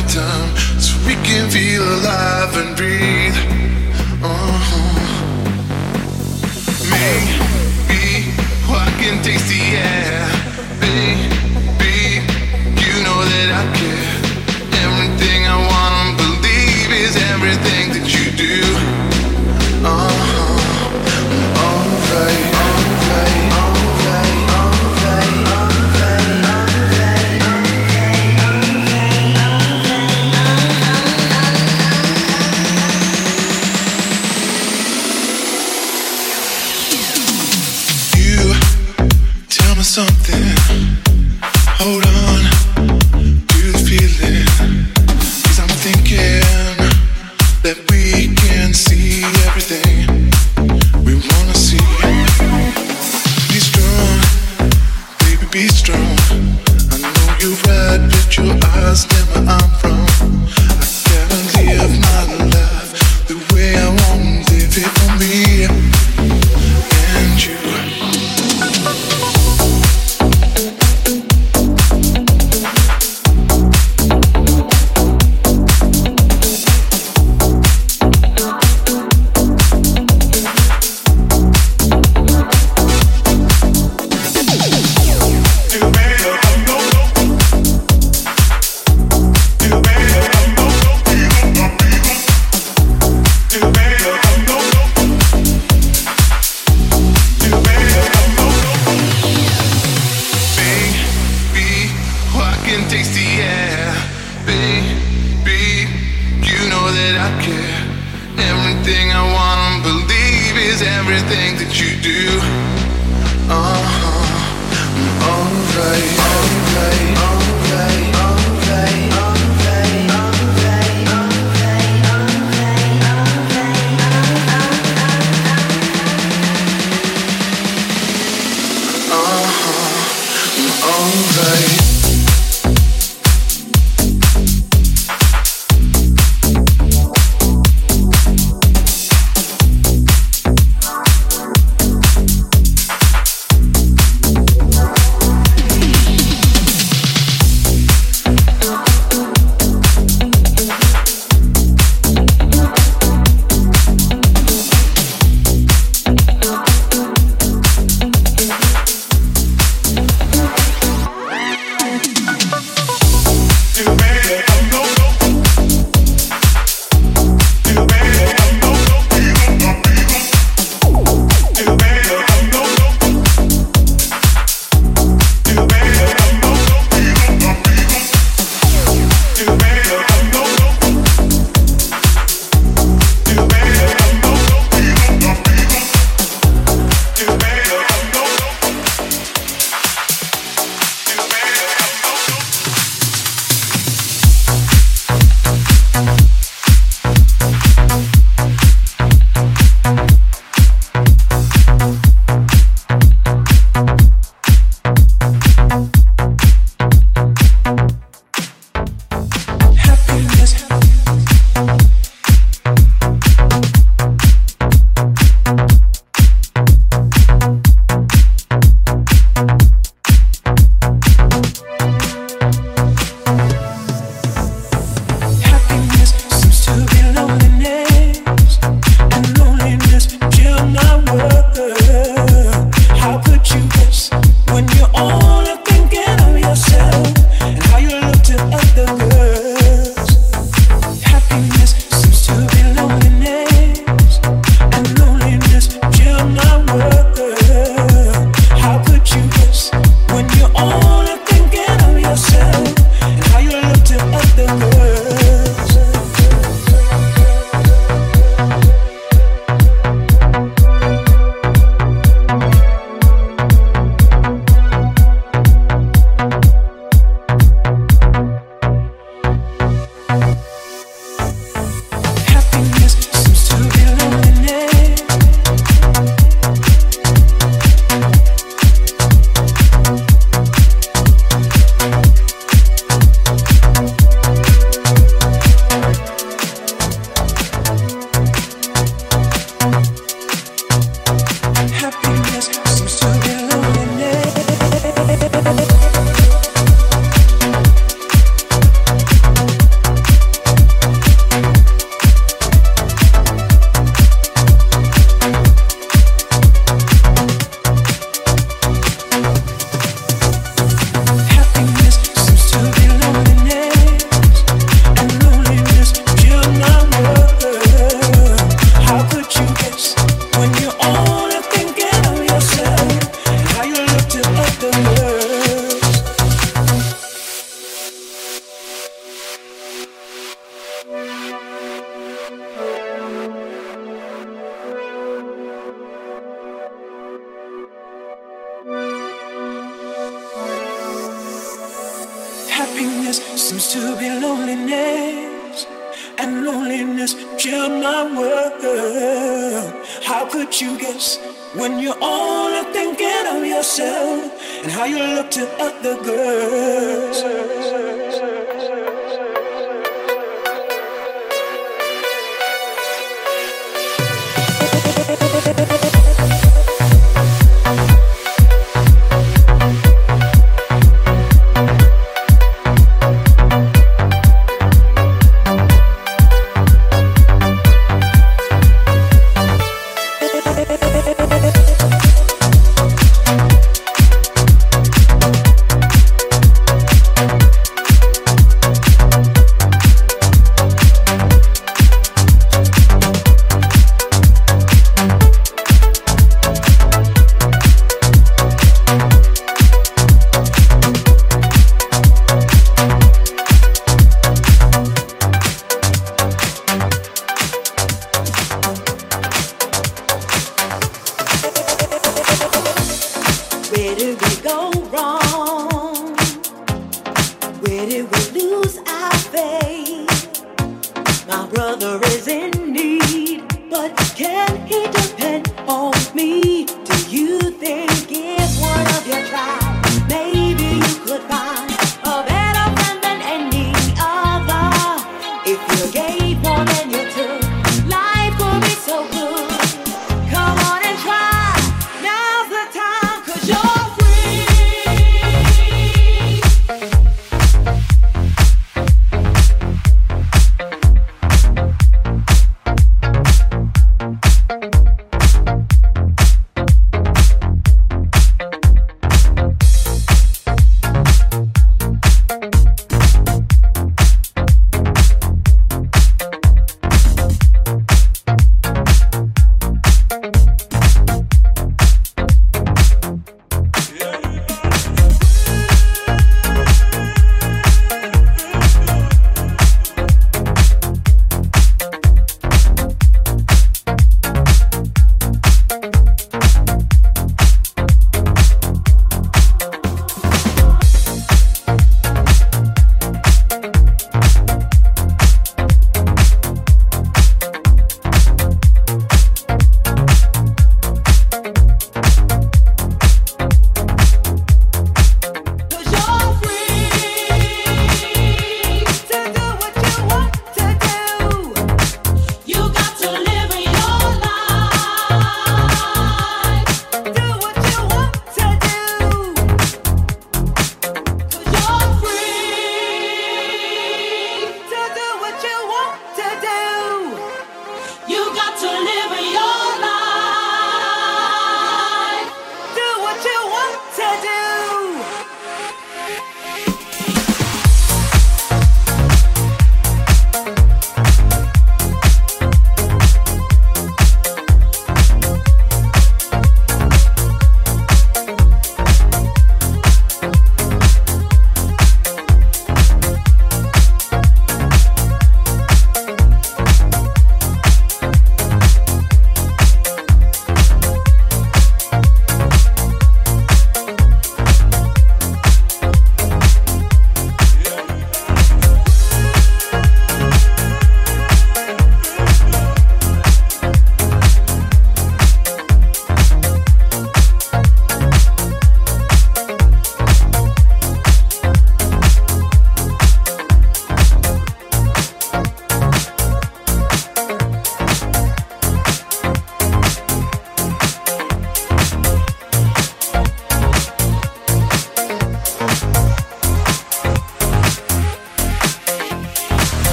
your time so we can feel alive and breathe. Uh-huh. Maybe I can taste the air. Babe.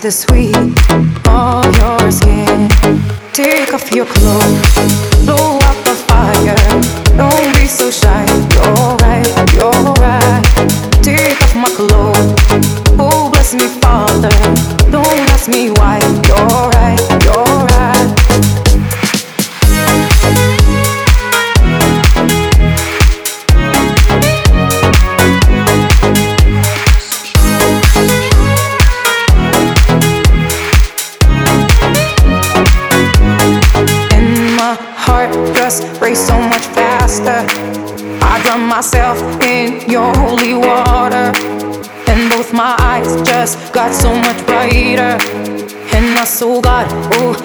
the sweet of your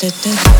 da, da.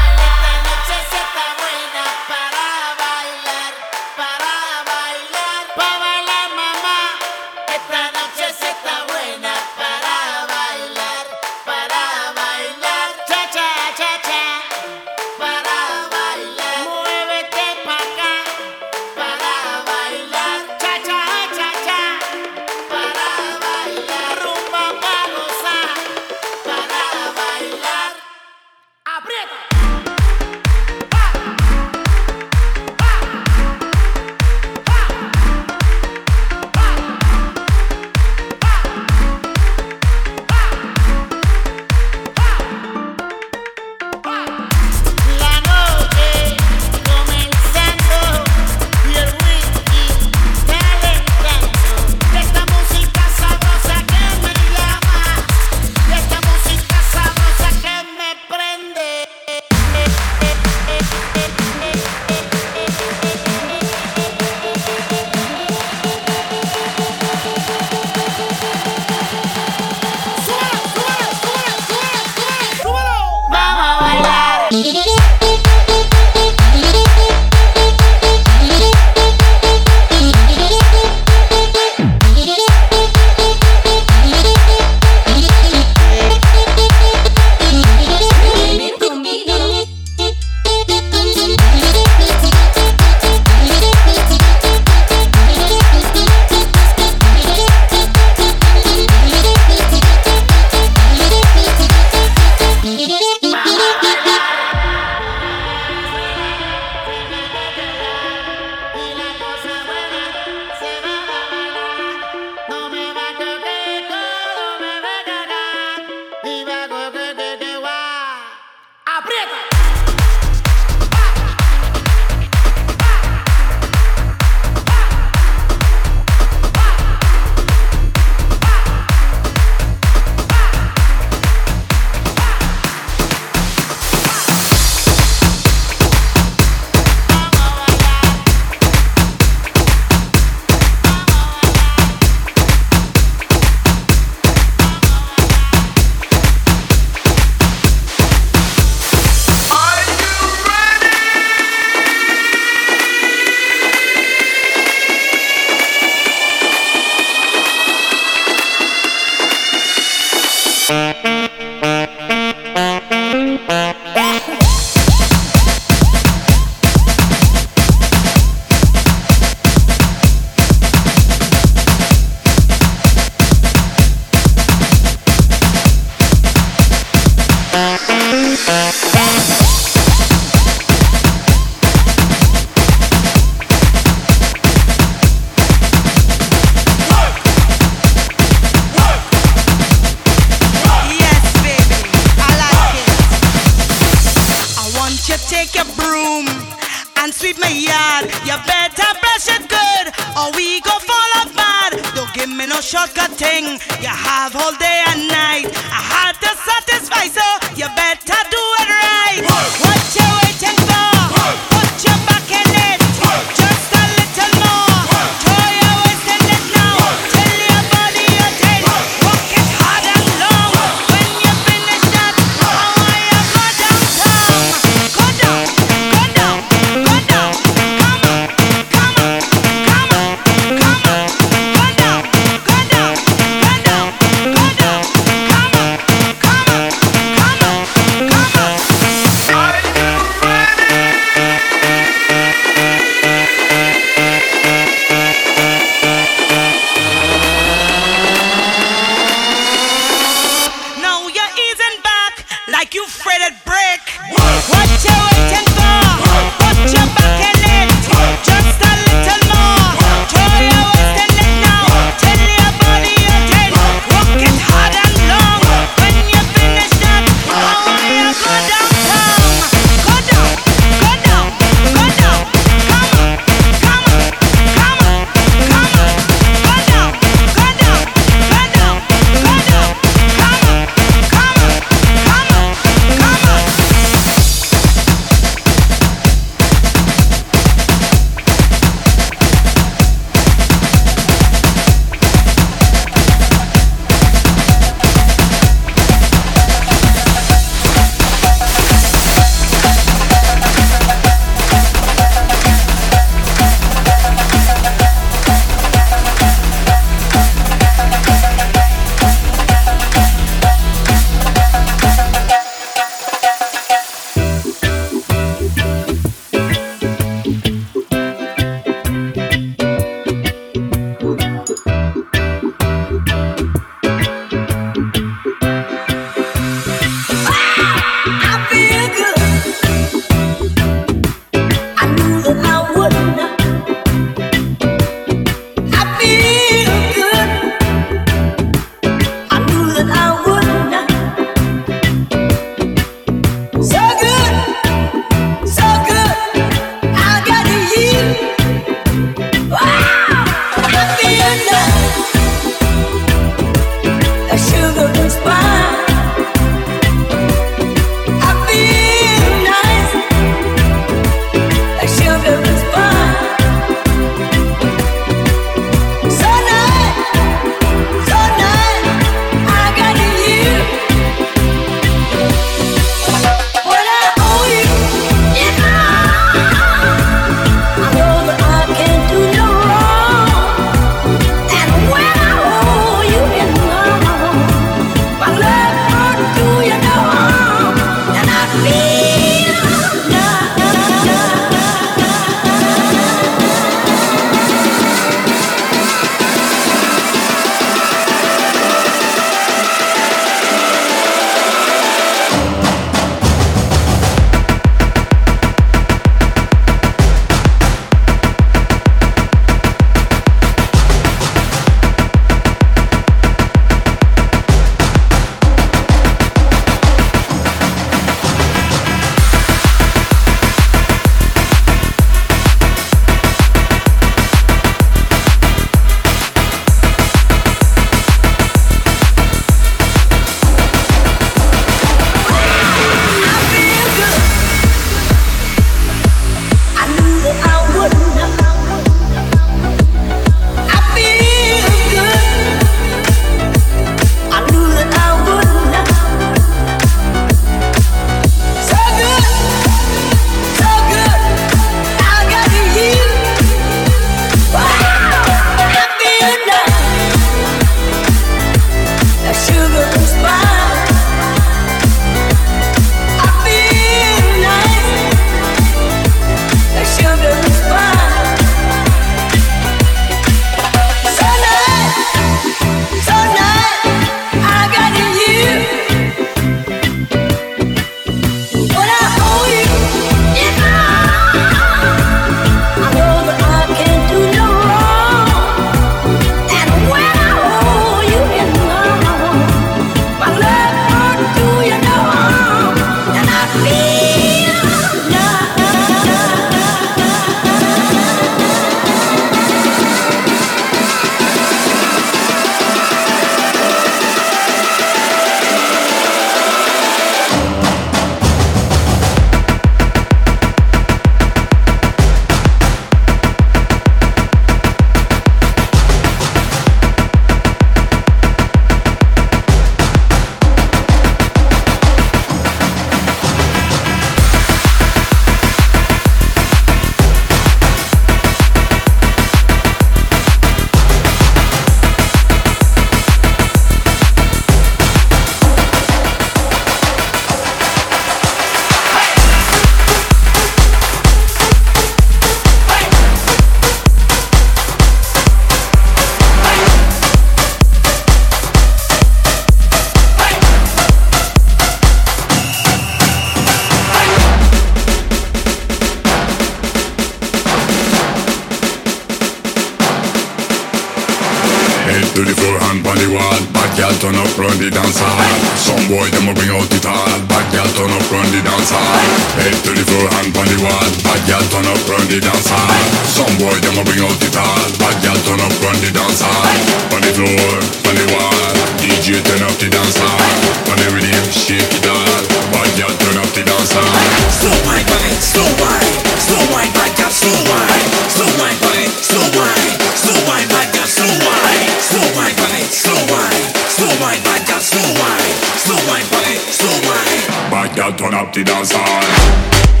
Dance hall. Some boy them a bring out the tall. Bad girl turn up, run the dance hall. On the floor, on the wall. DJ turn up the dance hall. On the rhythm, shake it all. Bad girl turn up the dance hall. Slow wine, wine, slow wine, slow wine, bad girl, slow wine, slow wine, wine, slow wine, slow wine, bad girl, slow wine, slow wine, wine, slow wine, slow wine, bad girl, slow wine, slow wine, wine, slow wine. Bad girl turn up the dance hall.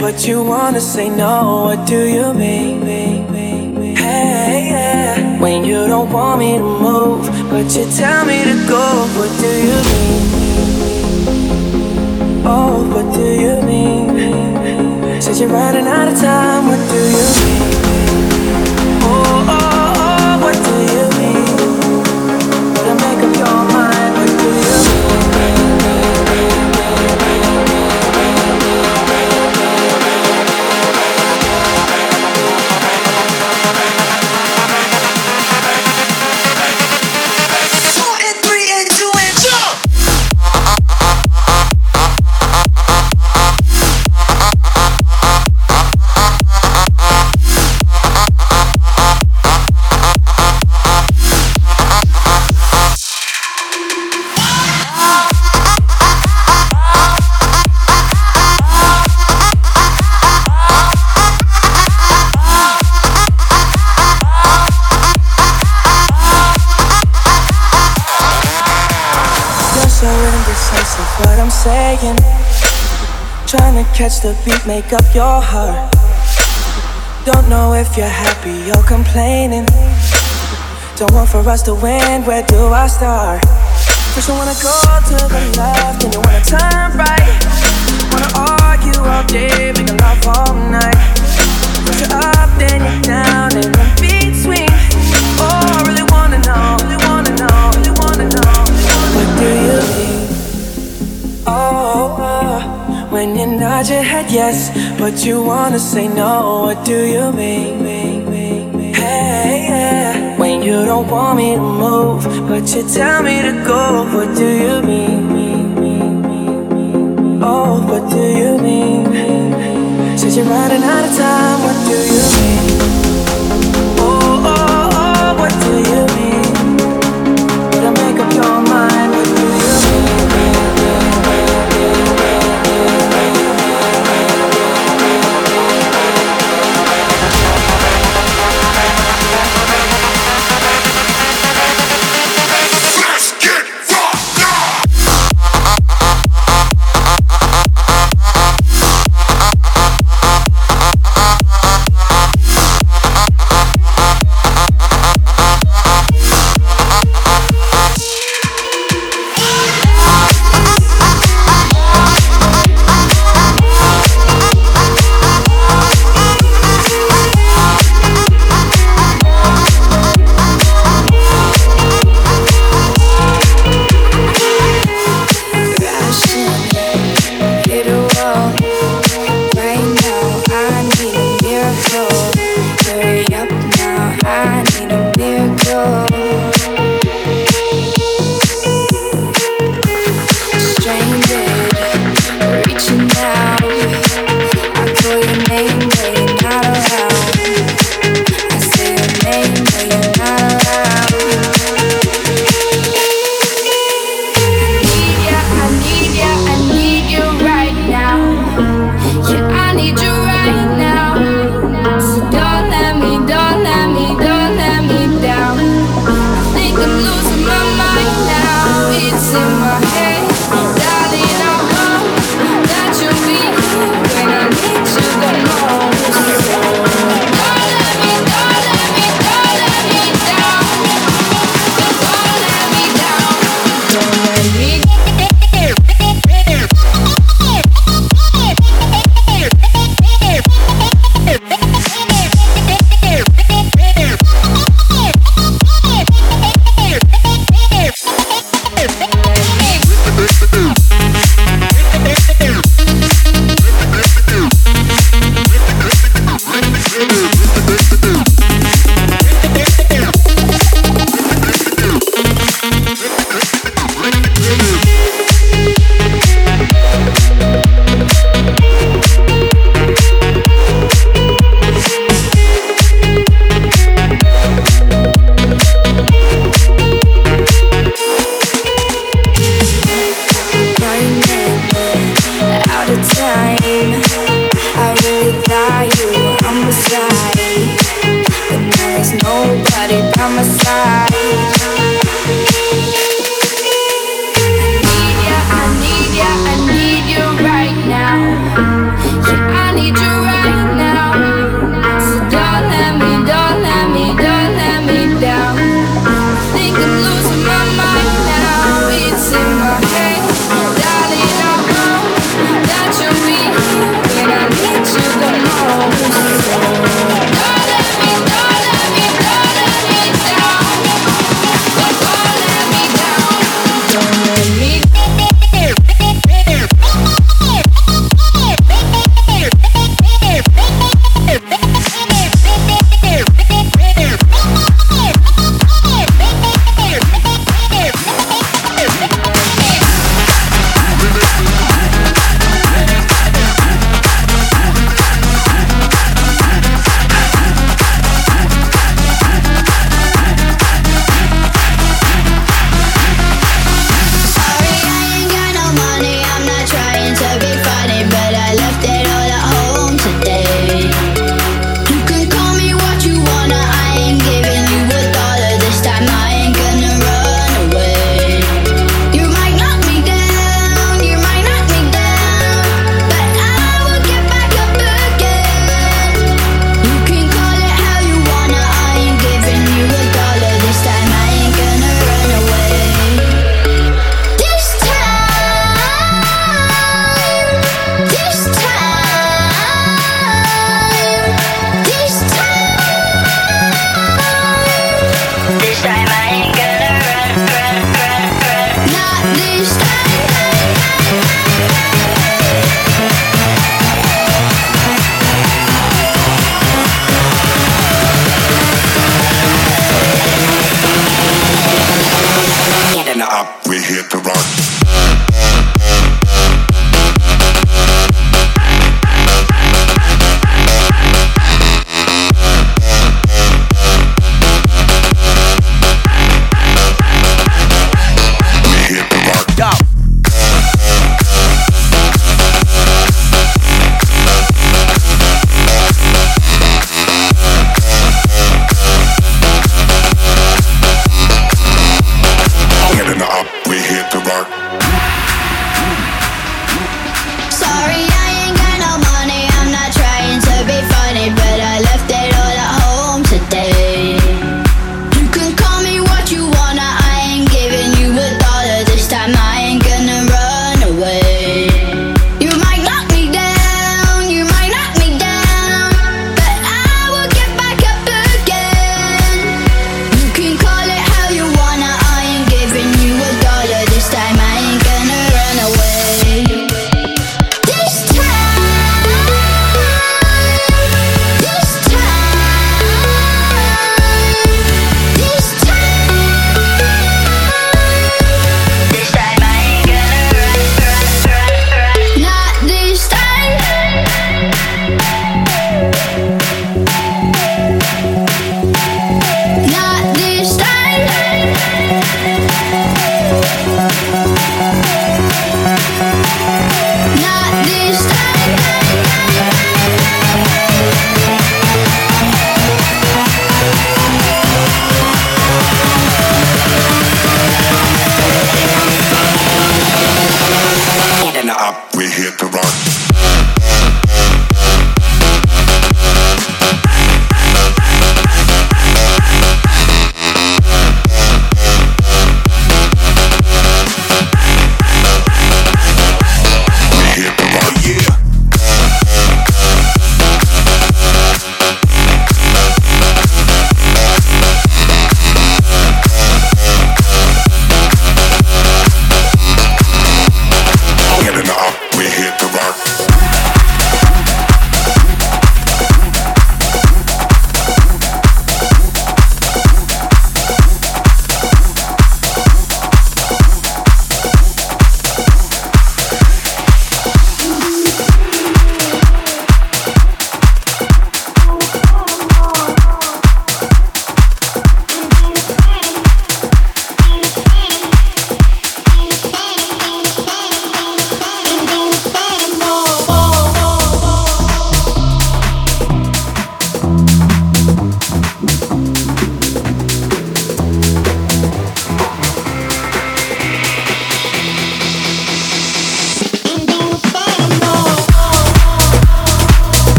But you wanna say no. Catch the beat, make up your heart. Don't know if you're happy or complaining. Don't want for us to win, where do I start? First you wanna go to the left, then you wanna turn right. Wanna argue all day, make love all night. Yes, but you wanna say no, what do you mean? Hey, yeah. When you don't want me to move, but you tell me to go, what do you mean? Oh, what do you mean? Says you're running out of time, what do you